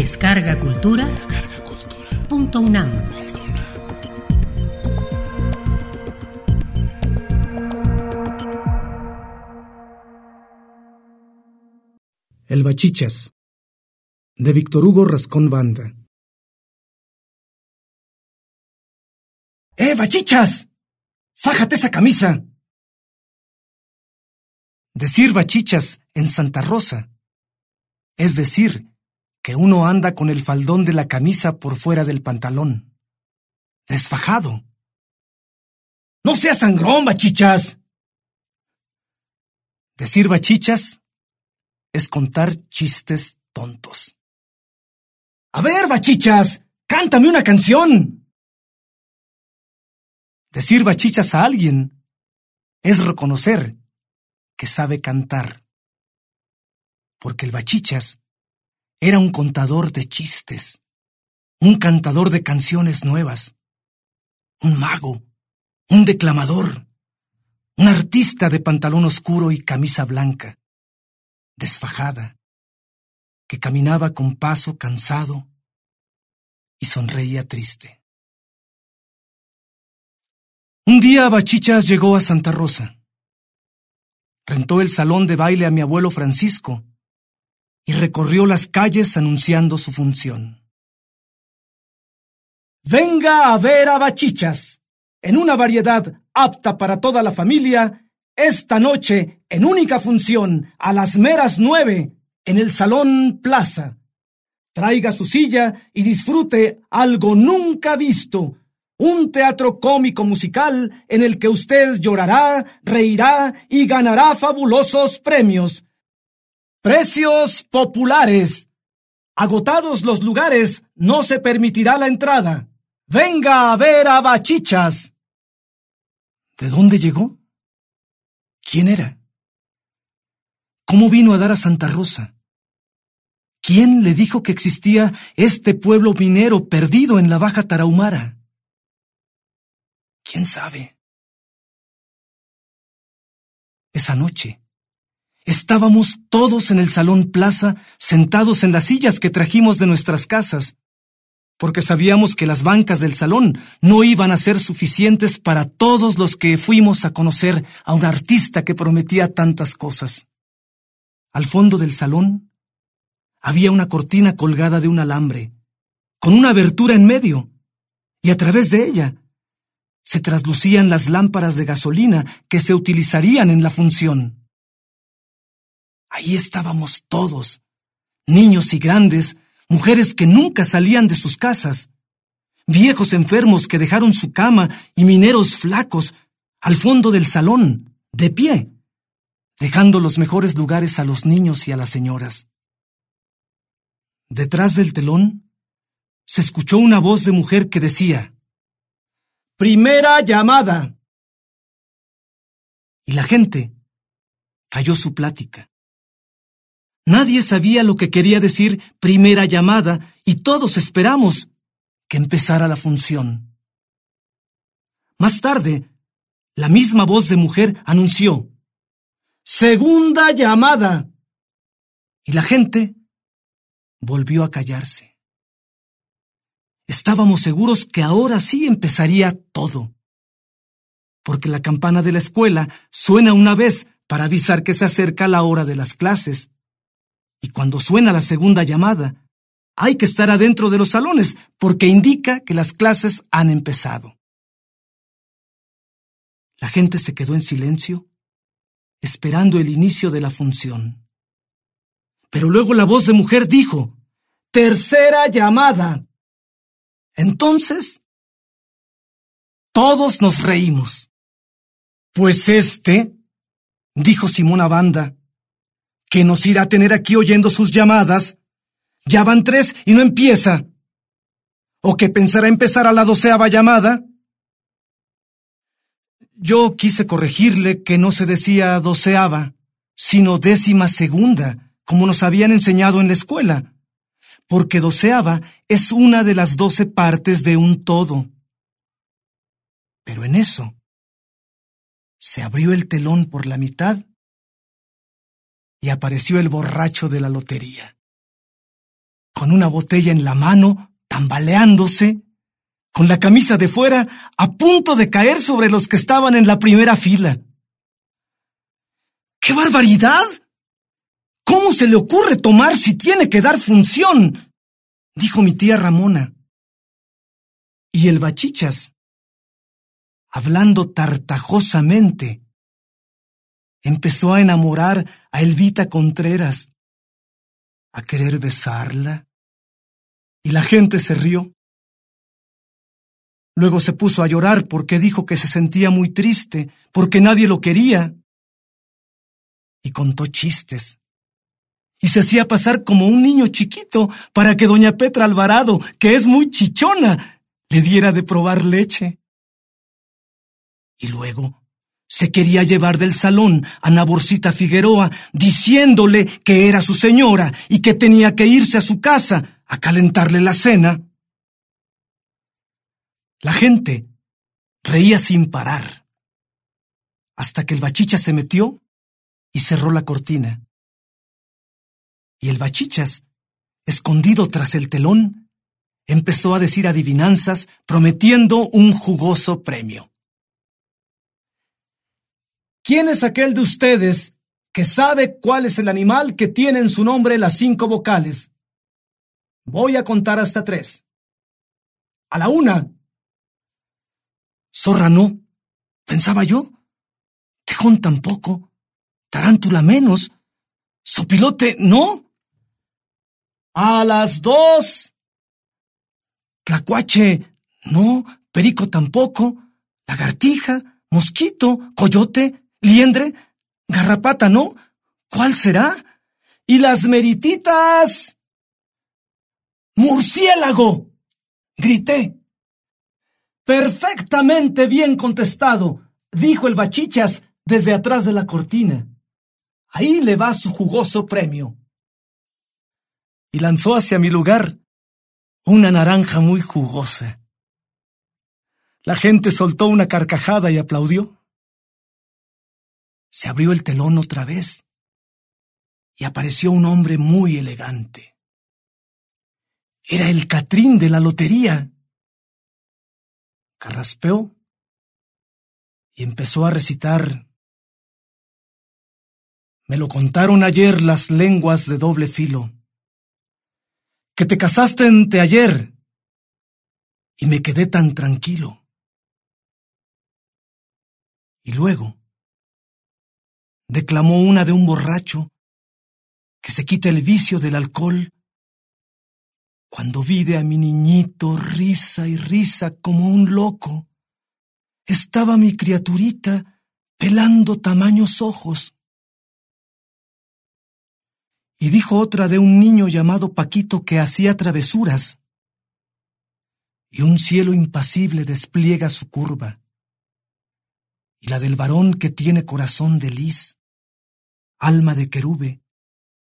Descarga Cultura. Descarga Cultura. Punto UNAM. El Bachichas, de Víctor Hugo Rascón Banda. ¡Eh, Bachichas! ¡Fájate esa camisa! Decir bachichas en Santa Rosa es decir uno anda con el faldón de la camisa por fuera del pantalón, desfajado. ¡No seas sangrón, bachichas! Decir bachichas es contar chistes tontos. A ver, bachichas, cántame una canción. Decir bachichas a alguien es reconocer que sabe cantar. Porque el bachichas era un contador de chistes, un cantador de canciones nuevas, un mago, un declamador, un artista de pantalón oscuro y camisa blanca, desfajada, que caminaba con paso cansado y sonreía triste. Un día Bachichas llegó a Santa Rosa. Rentó el salón de baile a mi abuelo Francisco y recorrió las calles anunciando su función. Venga a ver a Bachichas, en una variedad apta para toda la familia, esta noche, en única función, a las meras nueve, en el Salón Plaza. Traiga su silla y disfrute algo nunca visto, un teatro cómico musical en el que usted llorará, reirá y ganará fabulosos premios. Precios populares. Agotados los lugares, no se permitirá la entrada. Venga a ver a Bachichas. ¿De dónde llegó? ¿Quién era? ¿Cómo vino a dar a Santa Rosa? ¿Quién le dijo que existía este pueblo minero perdido en la Baja Tarahumara? ¿Quién sabe? Esa noche estábamos todos en el salón plaza sentados en las sillas que trajimos de nuestras casas, porque sabíamos que las bancas del salón no iban a ser suficientes para todos los que fuimos a conocer a un artista que prometía tantas cosas. Al fondo del salón había una cortina colgada de un alambre, con una abertura en medio, y a través de ella se traslucían las lámparas de gasolina que se utilizarían en la función. Ahí estábamos todos, niños y grandes, mujeres que nunca salían de sus casas, viejos enfermos que dejaron su cama y mineros flacos al fondo del salón, de pie, dejando los mejores lugares a los niños y a las señoras. Detrás del telón se escuchó una voz de mujer que decía, Primera llamada. Y la gente cayó su plática. Nadie sabía lo que quería decir primera llamada y todos esperamos que empezara la función. Más tarde, la misma voz de mujer anunció, Segunda llamada. Y la gente volvió a callarse. Estábamos seguros que ahora sí empezaría todo. Porque la campana de la escuela suena una vez para avisar que se acerca la hora de las clases. Y cuando suena la segunda llamada, hay que estar adentro de los salones porque indica que las clases han empezado. La gente se quedó en silencio, esperando el inicio de la función. Pero luego la voz de mujer dijo, Tercera llamada. Entonces, todos nos reímos. Pues este, dijo Simón Banda, que nos irá a tener aquí oyendo sus llamadas, ya van tres y no empieza. ¿O que pensará empezar a la doceava llamada? Yo quise corregirle que no se decía doceava, sino décima segunda, como nos habían enseñado en la escuela porque doceava es una de las doce partes de un todo. Pero en eso se abrió el telón por la mitad y apareció el borracho de la lotería. con una botella en la mano, tambaleándose, con la camisa de fuera a punto de caer sobre los que estaban en la primera fila. ¡Qué barbaridad! ¿Cómo se le ocurre tomar si tiene que dar función? dijo mi tía Ramona. Y el bachichas, hablando tartajosamente, empezó a enamorar a Elvita Contreras, a querer besarla, y la gente se rió. Luego se puso a llorar porque dijo que se sentía muy triste, porque nadie lo quería. Y contó chistes. Y se hacía pasar como un niño chiquito para que doña Petra Alvarado, que es muy chichona, le diera de probar leche. Y luego se quería llevar del salón a Naborcita Figueroa, diciéndole que era su señora y que tenía que irse a su casa a calentarle la cena. La gente reía sin parar, hasta que el bachicha se metió y cerró la cortina. Y el bachichas, escondido tras el telón, empezó a decir adivinanzas prometiendo un jugoso premio. ¿Quién es aquel de ustedes que sabe cuál es el animal que tiene en su nombre las cinco vocales? Voy a contar hasta tres. A la una, Zorra no, pensaba yo. Tejón tampoco. Tarántula menos. Sopilote no. A las dos. Tlacuache no. Perico tampoco. Lagartija, mosquito, coyote, liendre, garrapata no. ¿Cuál será? Y las merititas. Murciélago. Grité. Perfectamente bien contestado, dijo el bachichas desde atrás de la cortina. Ahí le va su jugoso premio. Y lanzó hacia mi lugar una naranja muy jugosa. La gente soltó una carcajada y aplaudió. Se abrió el telón otra vez y apareció un hombre muy elegante. Era el Catrín de la lotería carraspeó y empezó a recitar. Me lo contaron ayer las lenguas de doble filo, que te casaste ante ayer y me quedé tan tranquilo. Y luego declamó una de un borracho que se quita el vicio del alcohol cuando vi de a mi niñito risa y risa como un loco, estaba mi criaturita pelando tamaños ojos. Y dijo otra de un niño llamado Paquito que hacía travesuras. Y un cielo impasible despliega su curva. Y la del varón que tiene corazón de lis, alma de querube,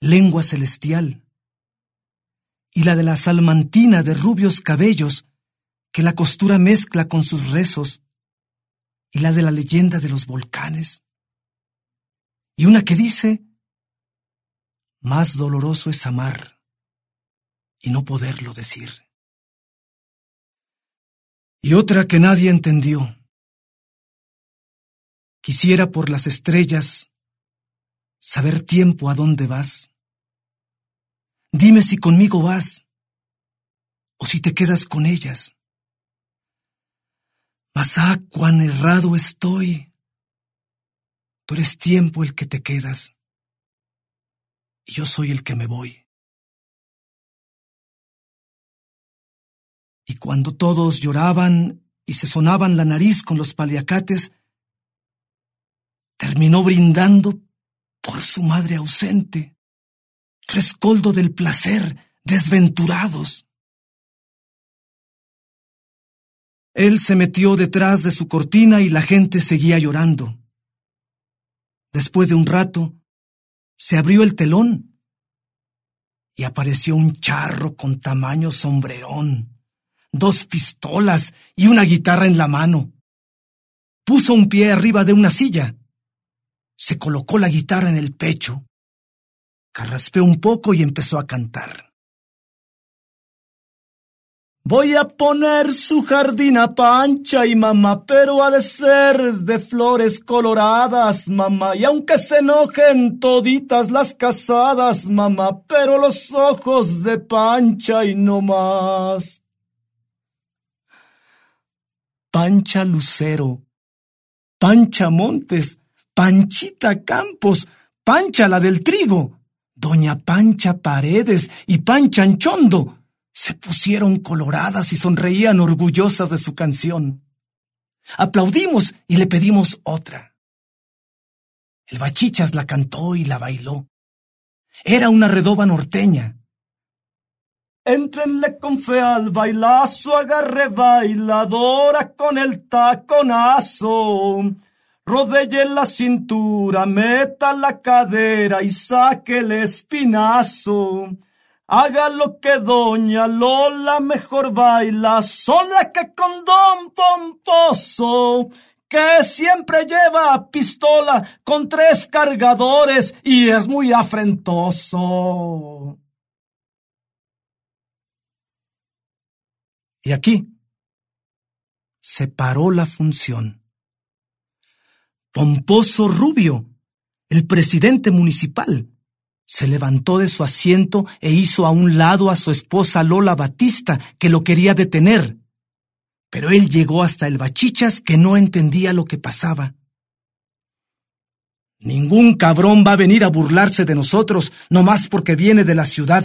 lengua celestial y la de la salmantina de rubios cabellos que la costura mezcla con sus rezos, y la de la leyenda de los volcanes, y una que dice, más doloroso es amar y no poderlo decir. Y otra que nadie entendió. Quisiera por las estrellas saber tiempo a dónde vas Dime si conmigo vas o si te quedas con ellas. Mas ah, cuán errado estoy. Tú eres tiempo el que te quedas y yo soy el que me voy. Y cuando todos lloraban y se sonaban la nariz con los paliacates, terminó brindando por su madre ausente rescoldo del placer, desventurados. Él se metió detrás de su cortina y la gente seguía llorando. Después de un rato, se abrió el telón y apareció un charro con tamaño sombrerón, dos pistolas y una guitarra en la mano. Puso un pie arriba de una silla, se colocó la guitarra en el pecho Carraspeó un poco y empezó a cantar. Voy a poner su jardín a pancha y mamá, pero ha de ser de flores coloradas, mamá. Y aunque se enojen toditas las casadas, mamá, pero los ojos de pancha y no más. Pancha Lucero, Pancha Montes, Panchita Campos, Pancha la del trigo, Doña Pancha Paredes y Pancha Anchondo se pusieron coloradas y sonreían orgullosas de su canción. Aplaudimos y le pedimos otra. El bachichas la cantó y la bailó. Era una redoba norteña. Entrenle con fe al bailazo, agarre bailadora con el taconazo. Rodelle la cintura, meta la cadera y saque el espinazo. Haga lo que doña Lola mejor baila sola que con don Pomposo, que siempre lleva pistola con tres cargadores y es muy afrentoso. Y aquí se paró la función. Pomposo Rubio, el presidente municipal, se levantó de su asiento e hizo a un lado a su esposa Lola Batista, que lo quería detener. Pero él llegó hasta el bachichas que no entendía lo que pasaba. Ningún cabrón va a venir a burlarse de nosotros nomás porque viene de la ciudad.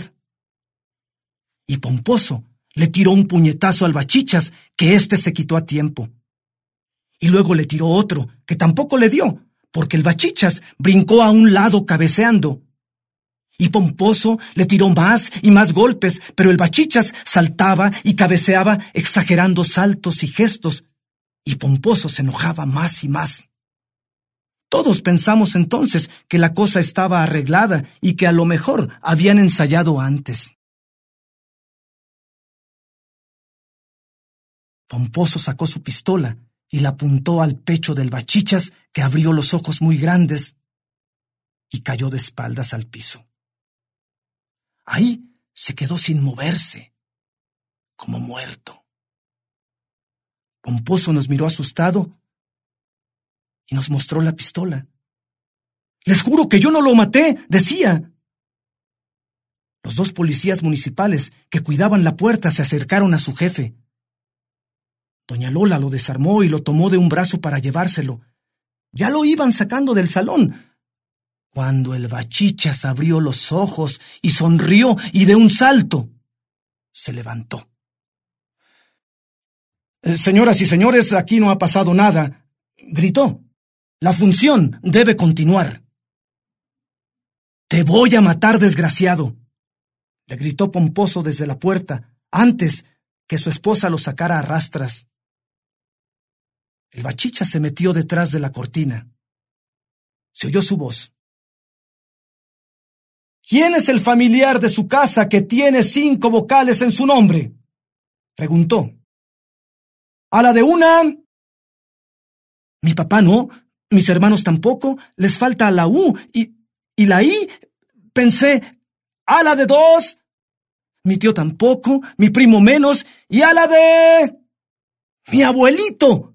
Y Pomposo le tiró un puñetazo al bachichas que éste se quitó a tiempo. Y luego le tiró otro que tampoco le dio, porque el bachichas brincó a un lado cabeceando y Pomposo le tiró más y más golpes, pero el bachichas saltaba y cabeceaba exagerando saltos y gestos, y Pomposo se enojaba más y más. Todos pensamos entonces que la cosa estaba arreglada y que a lo mejor habían ensayado antes. Pomposo sacó su pistola y la apuntó al pecho del bachichas, que abrió los ojos muy grandes y cayó de espaldas al piso. Ahí se quedó sin moverse, como muerto. Pomposo nos miró asustado y nos mostró la pistola. Les juro que yo no lo maté, decía. Los dos policías municipales que cuidaban la puerta se acercaron a su jefe. Doña Lola lo desarmó y lo tomó de un brazo para llevárselo. Ya lo iban sacando del salón, cuando el bachichas abrió los ojos y sonrió y de un salto se levantó. Eh, señoras y señores, aquí no ha pasado nada, gritó. La función debe continuar. Te voy a matar, desgraciado, le gritó Pomposo desde la puerta, antes que su esposa lo sacara a rastras. El bachicha se metió detrás de la cortina. Se oyó su voz. ¿Quién es el familiar de su casa que tiene cinco vocales en su nombre? preguntó. A la de una. Mi papá no, mis hermanos tampoco, les falta la U y, y la I. Pensé, a la de dos. Mi tío tampoco, mi primo menos, y a la de... Mi abuelito.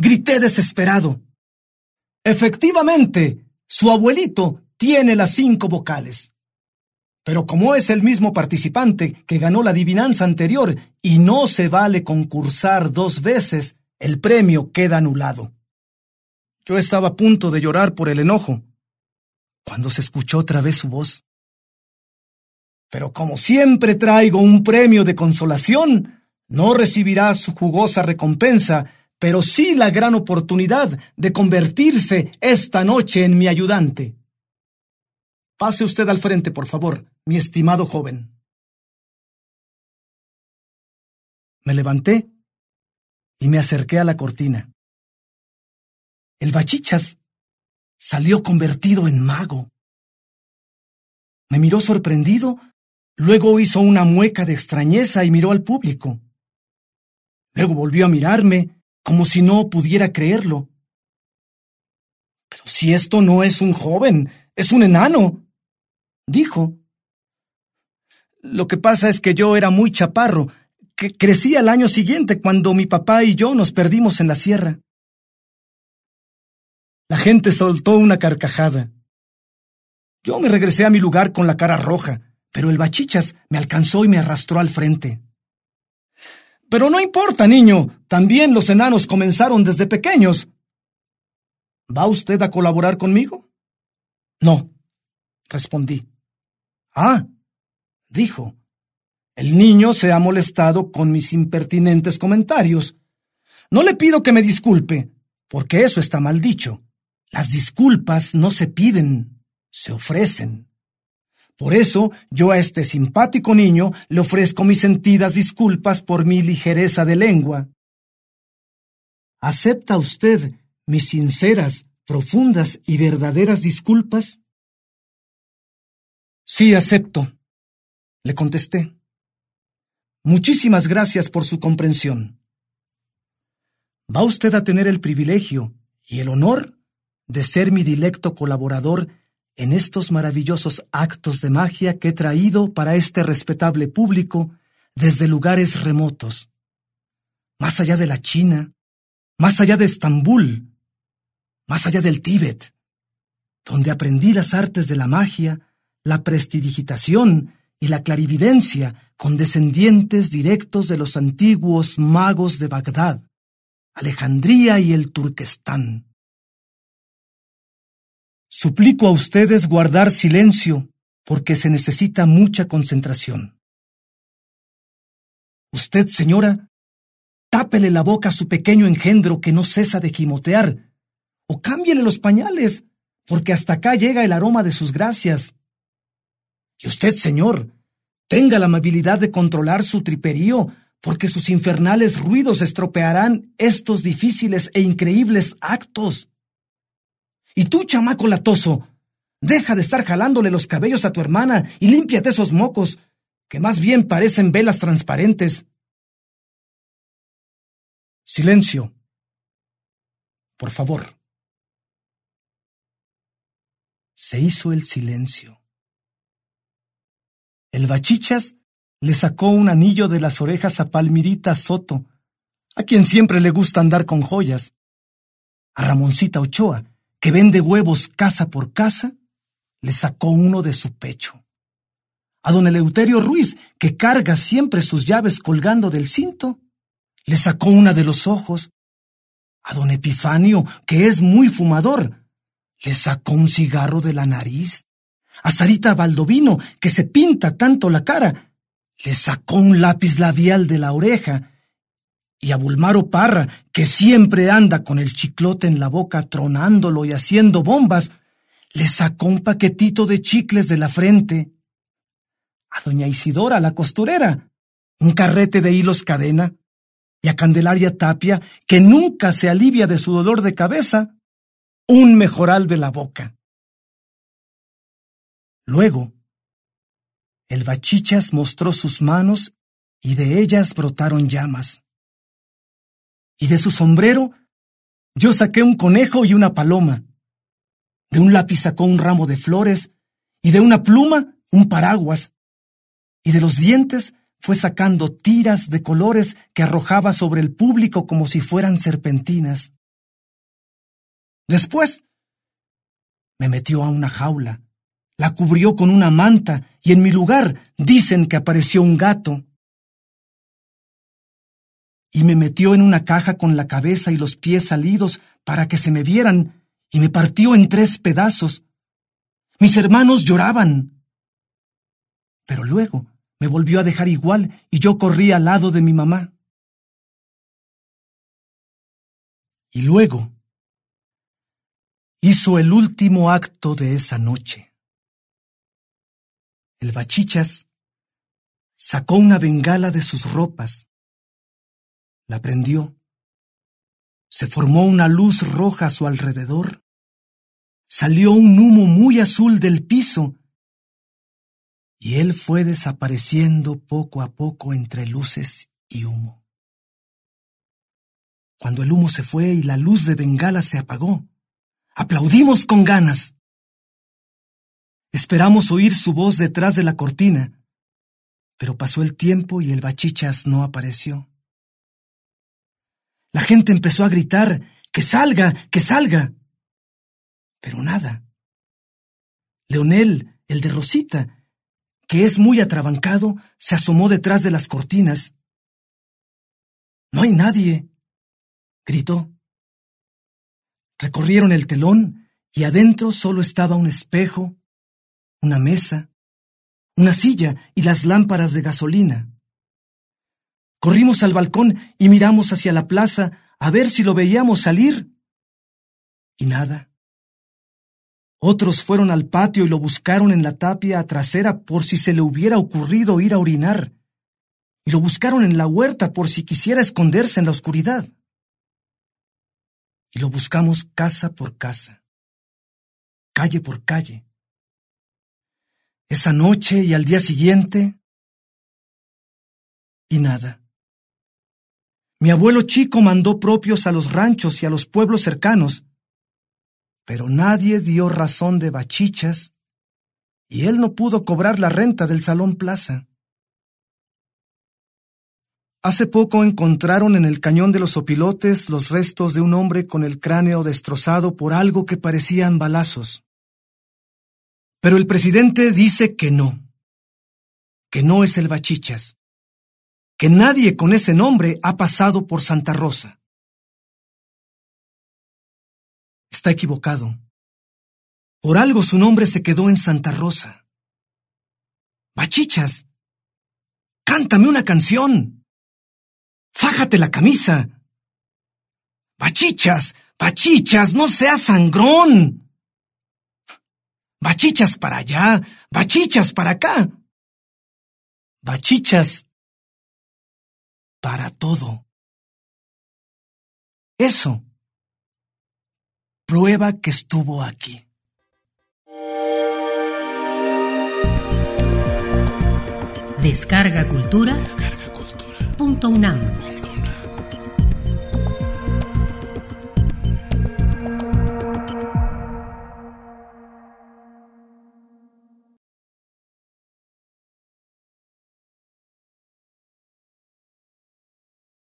Grité desesperado. Efectivamente, su abuelito tiene las cinco vocales. Pero como es el mismo participante que ganó la adivinanza anterior y no se vale concursar dos veces, el premio queda anulado. Yo estaba a punto de llorar por el enojo, cuando se escuchó otra vez su voz. Pero como siempre traigo un premio de consolación, no recibirá su jugosa recompensa, pero sí la gran oportunidad de convertirse esta noche en mi ayudante. Pase usted al frente, por favor, mi estimado joven. Me levanté y me acerqué a la cortina. El bachichas salió convertido en mago. Me miró sorprendido, luego hizo una mueca de extrañeza y miró al público. Luego volvió a mirarme como si no pudiera creerlo. Pero si esto no es un joven, es un enano dijo. Lo que pasa es que yo era muy chaparro, que crecí al año siguiente cuando mi papá y yo nos perdimos en la sierra. La gente soltó una carcajada. Yo me regresé a mi lugar con la cara roja, pero el bachichas me alcanzó y me arrastró al frente. Pero no importa, niño, también los enanos comenzaron desde pequeños. ¿Va usted a colaborar conmigo? No, respondí. Ah, dijo. El niño se ha molestado con mis impertinentes comentarios. No le pido que me disculpe, porque eso está mal dicho. Las disculpas no se piden, se ofrecen. Por eso yo a este simpático niño le ofrezco mis sentidas disculpas por mi ligereza de lengua. ¿Acepta usted mis sinceras, profundas y verdaderas disculpas? Sí, acepto, le contesté. Muchísimas gracias por su comprensión. Va usted a tener el privilegio y el honor de ser mi dilecto colaborador en estos maravillosos actos de magia que he traído para este respetable público desde lugares remotos, más allá de la China, más allá de Estambul, más allá del Tíbet, donde aprendí las artes de la magia, la prestidigitación y la clarividencia con descendientes directos de los antiguos magos de Bagdad, Alejandría y el Turquestán. Suplico a ustedes guardar silencio porque se necesita mucha concentración. Usted, señora, tápele la boca a su pequeño engendro que no cesa de gimotear, o cámbiele los pañales, porque hasta acá llega el aroma de sus gracias. Y usted, señor, tenga la amabilidad de controlar su triperío, porque sus infernales ruidos estropearán estos difíciles e increíbles actos. Y tú, chamaco latoso, deja de estar jalándole los cabellos a tu hermana y límpiate esos mocos, que más bien parecen velas transparentes. Silencio. Por favor. Se hizo el silencio. El bachichas le sacó un anillo de las orejas a Palmirita Soto, a quien siempre le gusta andar con joyas, a Ramoncita Ochoa, que vende huevos casa por casa, le sacó uno de su pecho. A don Eleuterio Ruiz, que carga siempre sus llaves colgando del cinto, le sacó una de los ojos. A don Epifanio, que es muy fumador, le sacó un cigarro de la nariz. A Sarita Baldovino, que se pinta tanto la cara, le sacó un lápiz labial de la oreja y a Bulmaro Parra, que siempre anda con el chiclote en la boca tronándolo y haciendo bombas, le sacó un paquetito de chicles de la frente. A doña Isidora, la costurera, un carrete de hilos cadena. Y a Candelaria Tapia, que nunca se alivia de su dolor de cabeza, un mejoral de la boca. Luego, el bachichas mostró sus manos y de ellas brotaron llamas y de su sombrero yo saqué un conejo y una paloma. De un lápiz sacó un ramo de flores y de una pluma un paraguas. Y de los dientes fue sacando tiras de colores que arrojaba sobre el público como si fueran serpentinas. Después me metió a una jaula, la cubrió con una manta y en mi lugar dicen que apareció un gato y me metió en una caja con la cabeza y los pies salidos para que se me vieran, y me partió en tres pedazos. Mis hermanos lloraban. Pero luego me volvió a dejar igual y yo corrí al lado de mi mamá. Y luego hizo el último acto de esa noche. El bachichas sacó una bengala de sus ropas la prendió. Se formó una luz roja a su alrededor. Salió un humo muy azul del piso y él fue desapareciendo poco a poco entre luces y humo. Cuando el humo se fue y la luz de Bengala se apagó, aplaudimos con ganas. Esperamos oír su voz detrás de la cortina, Pero pasó el tiempo y el bachichas no apareció. La gente empezó a gritar, que salga, que salga. Pero nada. Leonel, el de Rosita, que es muy atrabancado, se asomó detrás de las cortinas. No hay nadie, gritó. Recorrieron el telón y adentro solo estaba un espejo, una mesa, una silla y las lámparas de gasolina. Corrimos al balcón y miramos hacia la plaza a ver si lo veíamos salir. Y nada. Otros fueron al patio y lo buscaron en la tapia trasera por si se le hubiera ocurrido ir a orinar. Y lo buscaron en la huerta por si quisiera esconderse en la oscuridad. Y lo buscamos casa por casa, calle por calle esa noche y al día siguiente, y nada. Mi abuelo chico mandó propios a los ranchos y a los pueblos cercanos, pero nadie dio razón de bachichas y él no pudo cobrar la renta del Salón Plaza. Hace poco encontraron en el cañón de los opilotes los restos de un hombre con el cráneo destrozado por algo que parecían balazos. Pero el presidente dice que no, que no es el Bachichas, que nadie con ese nombre ha pasado por Santa Rosa. Está equivocado. Por algo su nombre se quedó en Santa Rosa. Bachichas, cántame una canción. Fájate la camisa. Bachichas, bachichas, no seas sangrón. Bachichas para allá, bachichas para acá. Bachichas para todo. Eso prueba que estuvo aquí. Descarga cultura. Descarga cultura. Punto UNAM.